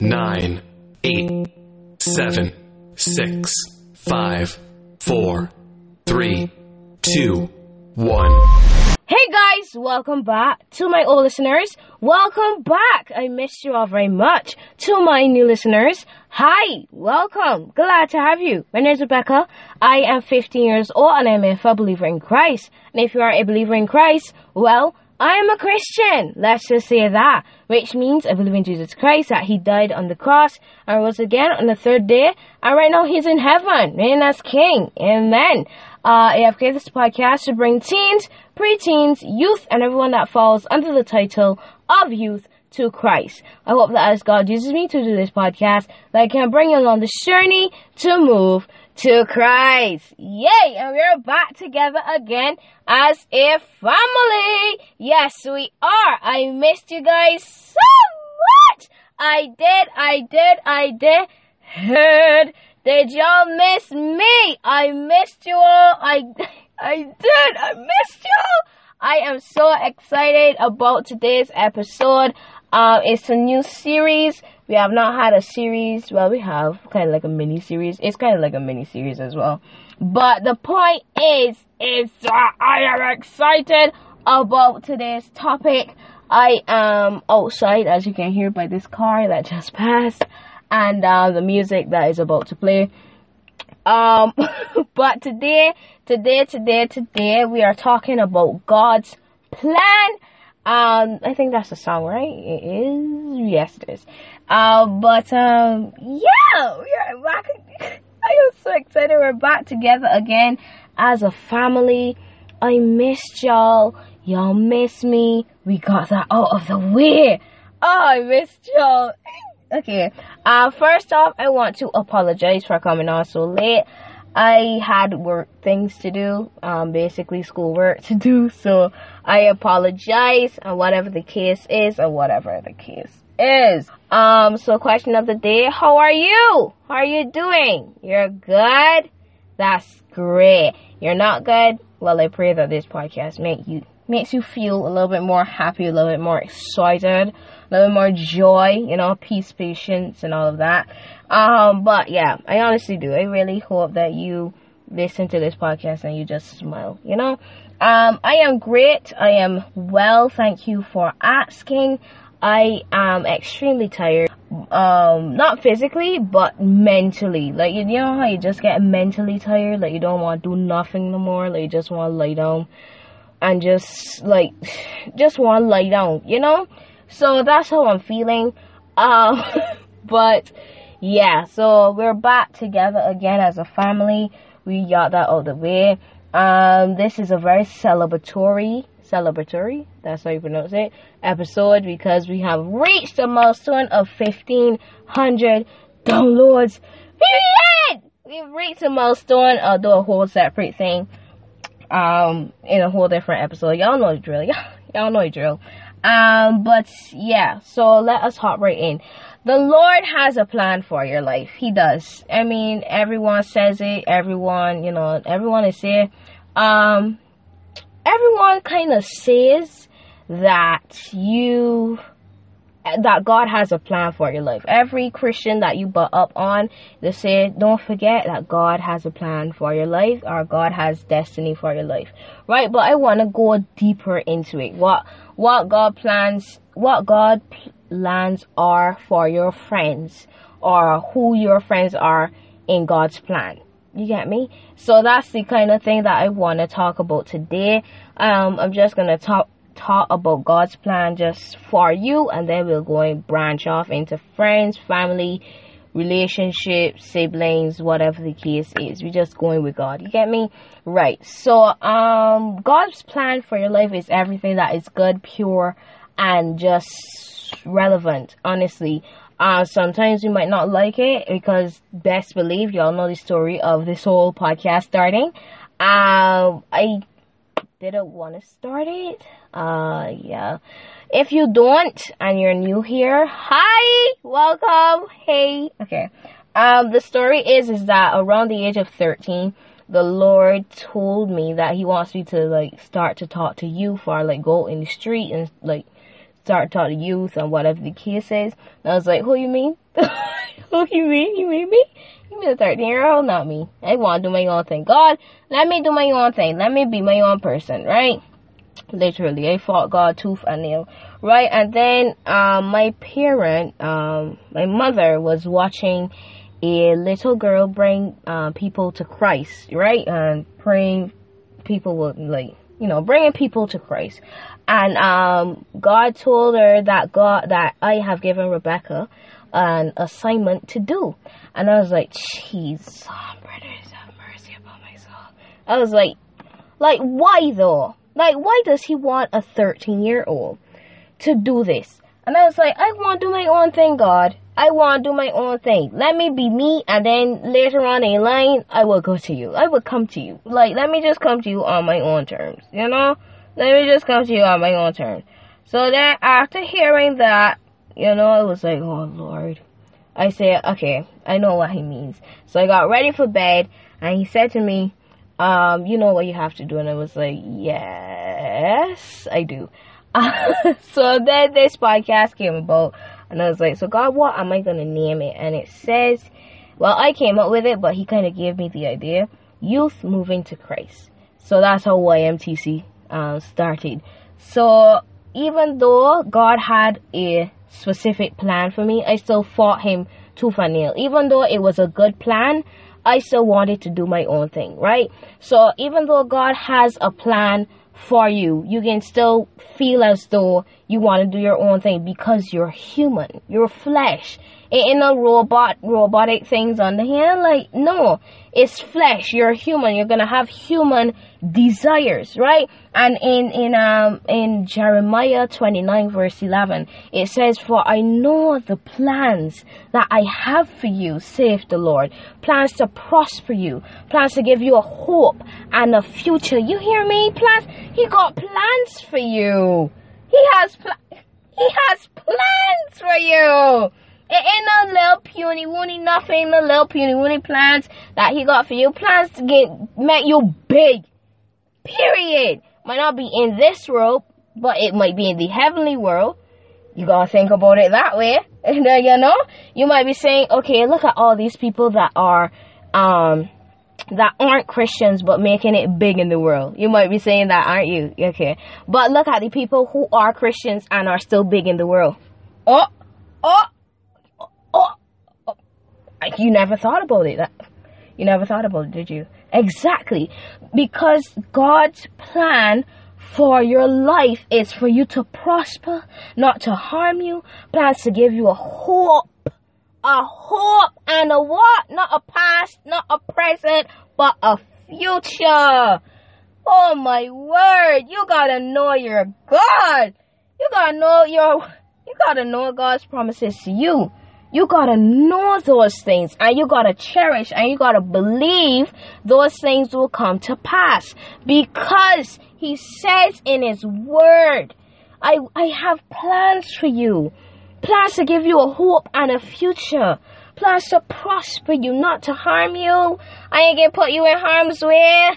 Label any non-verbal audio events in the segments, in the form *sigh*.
nine, eight, seven, six, five, four, three, two, one. Hey guys, welcome back to my old listeners. Welcome back. I missed you all very much. To my new listeners, hi, welcome. Glad to have you. My name is Rebecca. I am 15 years old and I'm a believer in Christ. And if you are a believer in Christ, well, I am a Christian. Let's just say that. Which means I believe in Jesus Christ, that He died on the cross and rose again on the third day. And right now He's in heaven, reigning as King. Amen. Uh, I have created this podcast to bring teens, preteens, youth, and everyone that falls under the title of youth to Christ. I hope that as God uses me to do this podcast, that I can bring you along this journey to move to Christ. Yay! And we're back together again as a family. Yes, we are. I missed you guys so much. I did, I did, I did. Heard. Did y'all miss me? I missed you all. I, *laughs* I did. I missed you all. I am so excited about today's episode. Uh, it's a new series. We have not had a series. Well, we have kind of like a mini series. It's kind of like a mini series as well. But the point is, is that I am excited about today's topic. I am outside, as you can hear by this car that just passed, and uh, the music that is about to play. Um, *laughs* but today, today, today, today, we are talking about God's plan. Um, I think that's the song, right? It is. Yes, it is. Um, but um, yeah, we are back. I am so excited. We're back together again as a family. I missed y'all. Y'all missed me. We got that out of the way. Oh, I missed y'all. *laughs* okay. Uh, first off, I want to apologize for coming on so late. I had work things to do, um, basically schoolwork *laughs* to do, so I apologize and whatever the case is or whatever the case is. Um, so question of the day, how are you? How are you doing? You're good? That's great. You're not good? Well, I pray that this podcast make you makes you feel a little bit more happy, a little bit more excited, a little more joy, you know, peace, patience, and all of that. Um, but yeah, I honestly do. I really hope that you listen to this podcast and you just smile, you know? Um, I am great. I am well. Thank you for asking. I am extremely tired. Um, not physically, but mentally. Like, you know how you just get mentally tired? Like, you don't want to do nothing no more. Like, you just want to lay down and just, like, *sighs* just want to lay down, you know? So that's how I'm feeling. Um, *laughs* but yeah, so we're back together again as a family. We got that of the way. Um, this is a very celebratory, celebratory, that's how you pronounce it, episode because we have reached a milestone of 1500 downloads. Period! We've reached a milestone, I'll do a whole separate thing, um, in a whole different episode. Y'all know the drill. Y'all, *laughs* y'all know the drill. Um, but yeah, so let us hop right in. The Lord has a plan for your life. He does. I mean, everyone says it. Everyone, you know, everyone is here. Um, everyone kind of says that you that God has a plan for your life. Every Christian that you butt up on, they say, don't forget that God has a plan for your life or God has destiny for your life. Right? But I want to go deeper into it. What, what God plans, what God plans are for your friends or who your friends are in God's plan. You get me? So that's the kind of thing that I want to talk about today. Um, I'm just going to talk talk about God's plan just for you, and then we'll go and branch off into friends, family, relationships, siblings, whatever the case is. We're just going with God. You get me? Right. So, um, God's plan for your life is everything that is good, pure, and just relevant, honestly. Uh, sometimes you might not like it because best believe y'all know the story of this whole podcast starting. Um, I didn't want to start it. Uh, yeah. If you don't and you're new here, hi, welcome, hey. Okay. Um, the story is is that around the age of 13, the Lord told me that He wants me to like start to talk to youth for like go in the street and like start talking to youth and whatever the case is. And I was like, who you mean? *laughs* who you mean? You mean me? You mean a 13 year old? Not me. I want to do my own thing. God, let me do my own thing. Let me be my own person, right? Literally, I fought God tooth and nail, right? And then, um, my parent, um, my mother was watching a little girl bring, uh, people to Christ, right? And praying people would like, you know, bringing people to Christ. And, um, God told her that God, that I have given Rebecca an assignment to do. And I was like, jeez, oh, brothers, have mercy upon my soul. I was like, like, why though? Like, why does he want a 13 year old to do this? And I was like, I want to do my own thing, God. I want to do my own thing. Let me be me, and then later on in line, I will go to you. I will come to you. Like, let me just come to you on my own terms, you know? Let me just come to you on my own terms. So then, after hearing that, you know, I was like, oh Lord. I said, okay, I know what he means. So I got ready for bed, and he said to me, um, you know what you have to do. And I was like, yes, I do. *laughs* so then this podcast came about, and I was like, so God, what am I going to name it? And it says, well, I came up with it, but he kind of gave me the idea Youth Moving to Christ. So that's how YMTC uh, started. So even though God had a specific plan for me, I still fought him tooth and nail. Even though it was a good plan, I still wanted to do my own thing, right? So even though God has a plan for you, you can still feel as though you want to do your own thing because you're human, you're flesh. Ain't no robot, robotic things on the hand. Like, no, it's flesh. You're human. You're gonna have human desires, right? And in, in, um, in Jeremiah 29 verse 11, it says, For I know the plans that I have for you, saith the Lord. Plans to prosper you. Plans to give you a hope and a future. You hear me? Plans. He got plans for you. He has, pl- he has plans for you. It ain't no little puny woony nothing, no little puny woony plans that he got for you. Plans to get make you big. Period. Might not be in this world, but it might be in the heavenly world. You gotta think about it that way. *laughs* And you know? You might be saying, okay, look at all these people that are um that aren't Christians but making it big in the world. You might be saying that, aren't you? Okay. But look at the people who are Christians and are still big in the world. Oh, oh, oh, oh. You never thought about it. You never thought about it, did you? Exactly. Because God's plan for your life is for you to prosper, not to harm you. Plans to give you a hope. A hope and a what? Not a past, not a present, but a future. Oh my word. You gotta know your God. You gotta know your, you gotta know God's promises to you. You gotta know those things and you gotta cherish and you gotta believe those things will come to pass because he says in his word, I, I have plans for you. Plans to give you a hope and a future. Plans to prosper you, not to harm you. I ain't gonna put you in harm's way.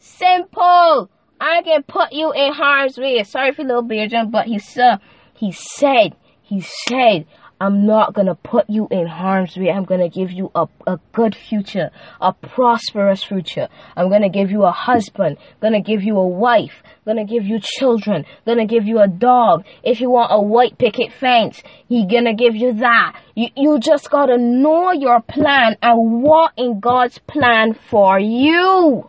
Simple. I can put you in harm's way. Sorry for little jump, but he said, he said, he said, I'm not gonna put you in harm's way. I'm gonna give you a, a good future, a prosperous future. I'm gonna give you a husband, gonna give you a wife, gonna give you children, gonna give you a dog. If you want a white picket fence, he gonna give you that. You, you just gotta know your plan and what in God's plan for you.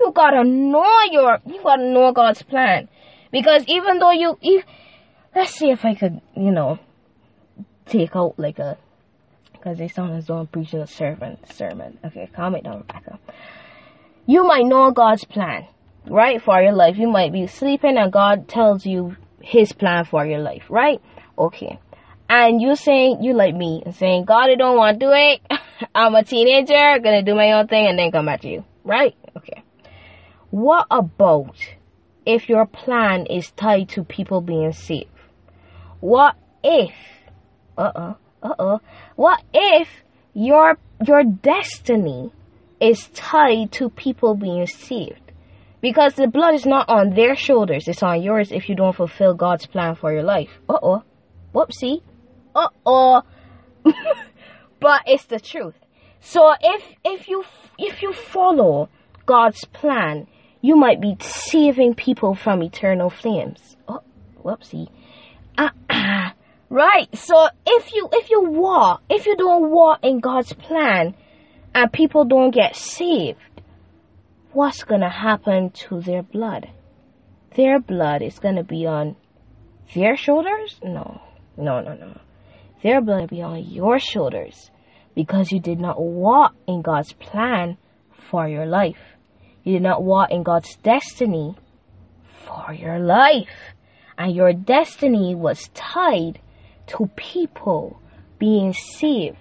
You gotta know your, you gotta know God's plan. Because even though you, you let's see if I could, you know, take out like a because they though I'm preaching a sermon. Sermon. Okay, calm it down, Rebecca. You might know God's plan, right, for your life. You might be sleeping and God tells you His plan for your life, right? Okay. And you're saying you like me and saying God, I don't want to do it. *laughs* I'm a teenager, gonna do my own thing, and then come back to you, right? Okay. What about if your plan is tied to people being saved? What if uh-uh, uh-uh. What if your your destiny is tied to people being saved? Because the blood is not on their shoulders, it's on yours if you don't fulfill God's plan for your life. Uh oh. Whoopsie. Uh oh. *laughs* but it's the truth. So if if you if you follow God's plan, you might be saving people from eternal flames. Oh, whoopsie. Uh, *clears throat* right. So if you if you walk, if you don't walk in God's plan, and people don't get saved, what's gonna happen to their blood? Their blood is gonna be on their shoulders? No, no, no, no. Their blood will be on your shoulders because you did not walk in God's plan for your life. You did not walk in God's destiny for your life. And your destiny was tied to people being saved.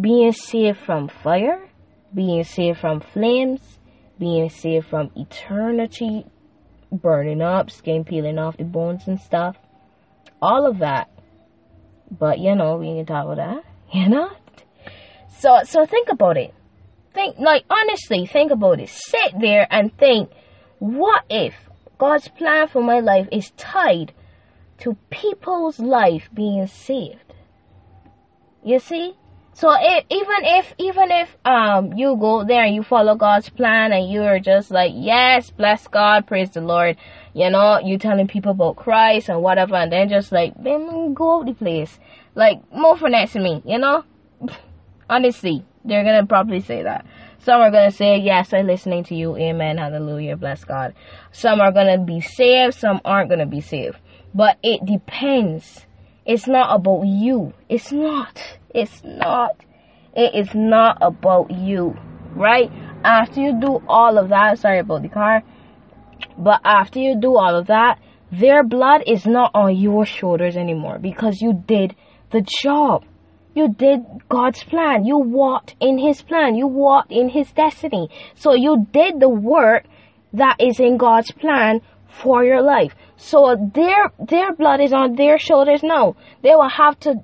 Being saved from fire, being saved from flames, being saved from eternity burning up, skin peeling off the bones and stuff. All of that. But you know, we can talk about that. *laughs* You know? So so think about it. Think like honestly, think about it. Sit there and think, what if God's plan for my life is tied to people's life being saved? You see? So even if even if um you go there and you follow God's plan and you're just like yes bless God praise the Lord you know you telling people about Christ and whatever and then just like then go the place like more for finesse me you know *laughs* Honestly, they're gonna probably say that. Some are gonna say, Yes, I'm listening to you, amen, hallelujah, bless God. Some are gonna be saved, some aren't gonna be saved. But it depends. It's not about you. It's not. It's not. It is not about you. Right? After you do all of that, sorry about the car, but after you do all of that, their blood is not on your shoulders anymore because you did the job. You did God's plan. You walked in His plan. You walked in His destiny. So you did the work that is in God's plan for your life. So their their blood is on their shoulders now. They will have to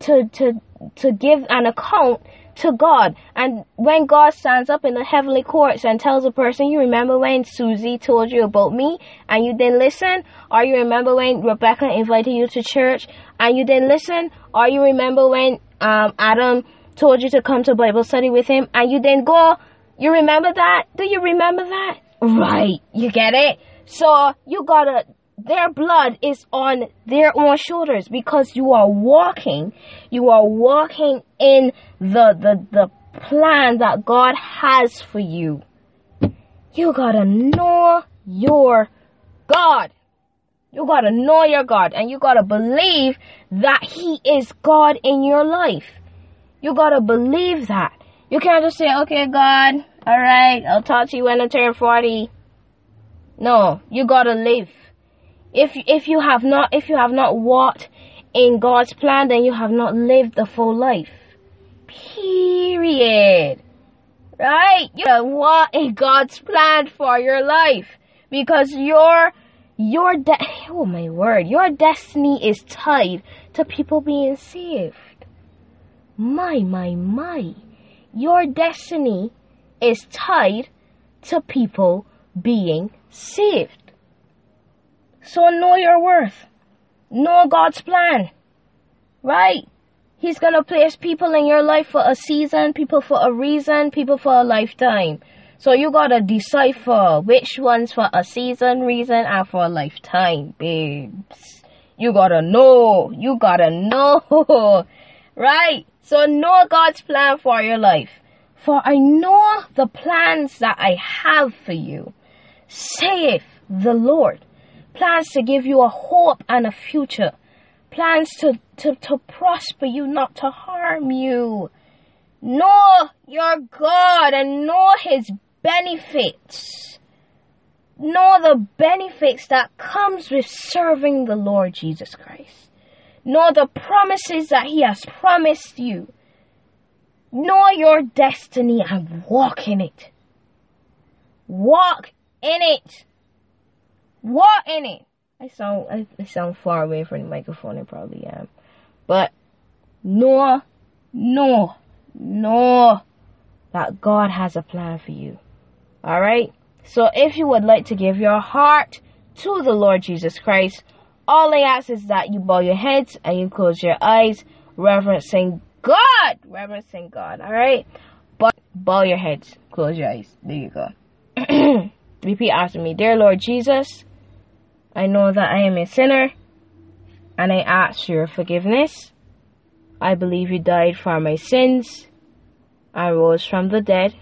to to to give an account to God. And when God stands up in the heavenly courts and tells a person, you remember when Susie told you about me and you didn't listen? Or you remember when Rebecca invited you to church and you didn't listen? Or you remember when um, Adam told you to come to Bible study with him and you didn't go? You remember that? Do you remember that? Right. You get it? So you gotta their blood is on their own shoulders because you are walking you are walking in the the the plan that God has for you. You gotta know your God. You gotta know your God and you gotta believe that He is God in your life. You gotta believe that. You can't just say okay God alright I'll talk to you when I turn 40 no you gotta live if if you have not if you have not walked in God's plan, then you have not lived the full life. Period. Right? You have walk in God's plan for your life because your your de- *laughs* oh my word, your destiny is tied to people being saved. My my my, your destiny is tied to people being saved. So know your worth. Know God's plan. Right? He's gonna place people in your life for a season, people for a reason, people for a lifetime. So you gotta decipher which ones for a season, reason, and for a lifetime, babes. You gotta know. You gotta know. *laughs* right? So know God's plan for your life. For I know the plans that I have for you, saith the Lord plans to give you a hope and a future, plans to, to, to prosper you, not to harm you. Know your God and know His benefits. Know the benefits that comes with serving the Lord Jesus Christ. Know the promises that He has promised you. Know your destiny and walk in it. Walk in it. What in it? I sound I, I sound far away from the microphone. I probably am, but no, no, no, that God has a plan for you. All right. So if you would like to give your heart to the Lord Jesus Christ, all I ask is that you bow your heads and you close your eyes, reverencing God. Reverencing God, alright? But bow your heads, close your eyes. There you go. *clears throat* Repeat after me. Dear Lord Jesus, I know that I am a sinner and I ask your forgiveness. I believe you died for my sins and rose from the dead.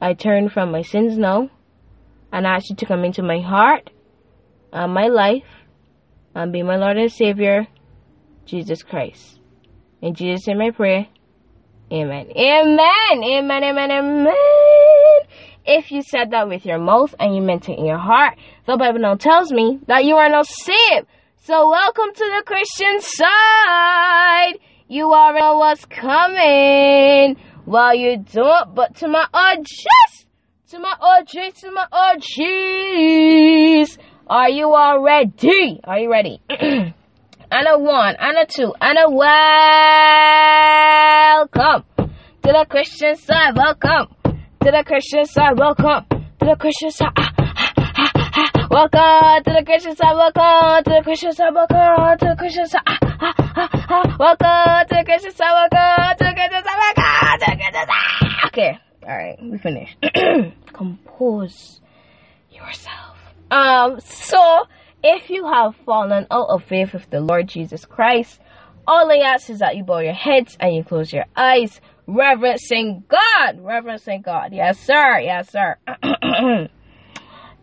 I turn from my sins now and ask you to come into my heart and my life and be my Lord and Savior, Jesus Christ. In Jesus' name I pray. Amen. Amen. Amen. Amen. Amen. If you said that with your mouth and you meant it in your heart, the Bible now tells me that you are no saved. So welcome to the Christian side. You already know what's coming. Well, you don't, but to my OGs, to my OGs, to my OGs. Are you all ready? Are you ready? *clears throat* and a one, and a two, and a welcome to the Christian side. Welcome to the Christian side. Welcome to the Christian side. Ah, ah, ah. Welcome to the Christian side. Welcome to the Christian side. Welcome to the Christian side. Welcome to the Christian side. Welcome to the Christian side. Welcome to the Christian side. Okay, all right, we finished. *clears throat* Compose yourself. Um, so if you have fallen out of faith with the Lord Jesus Christ, all I ask is that you bow your heads and you close your eyes, reverencing God, reverencing God. Yes, sir. Yes, sir. *clears throat*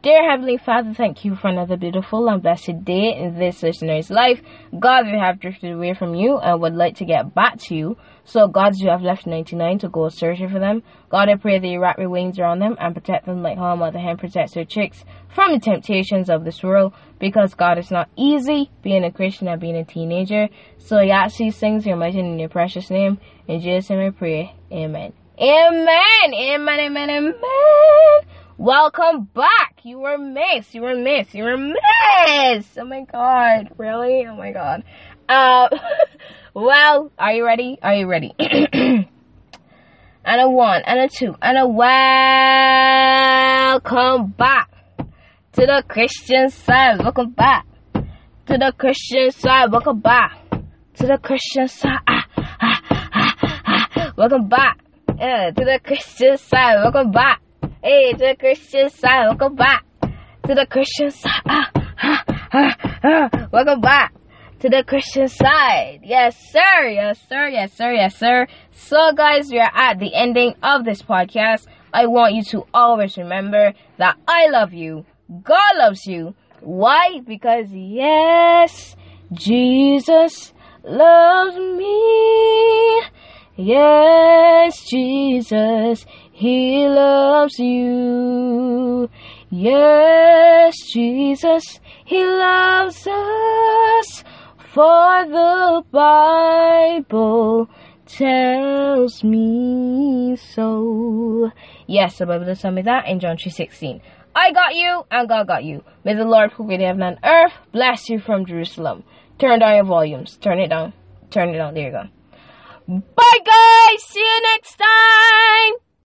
Dear Heavenly Father, thank you for another beautiful and blessed day in this listener's life. God, we have drifted away from you and would like to get back to you. So, God, you have left 99 to go searching for them. God, I pray that you wrap your wings around them and protect them like how a mother hen protects her chicks from the temptations of this world. Because, God, it's not easy being a Christian and being a teenager. So, these things in your mighty and your precious name. In Jesus' name I pray. Amen. Amen. Amen. Amen. Amen. Welcome back. You were missed. You were missed. You were missed. Oh my god. Really? Oh my god. Uh, *laughs* well, are you ready? Are you ready? *clears throat* and a one, and a two, and a welcome back to the Christian side. Welcome back to the Christian side. Welcome back to the Christian side. Ah, ah, ah, ah. Welcome back uh, to the Christian side. Welcome back. Hey, to the Christian side. Welcome back to the Christian side. Ah, ah. Welcome back to the Christian side. Yes, sir. Yes, sir. Yes, sir. Yes, sir. So, guys, we are at the ending of this podcast. I want you to always remember that I love you. God loves you. Why? Because, yes, Jesus loves me. Yes, Jesus, He loves you. Yes, Jesus, He loves us. For the Bible tells me so. Yes, the Bible does tell me that in John 3.16. I got you, and God got you. May the Lord who created heaven and earth bless you from Jerusalem. Turn down your volumes. Turn it down. Turn it down. There you go. Bye, guys. See you next time.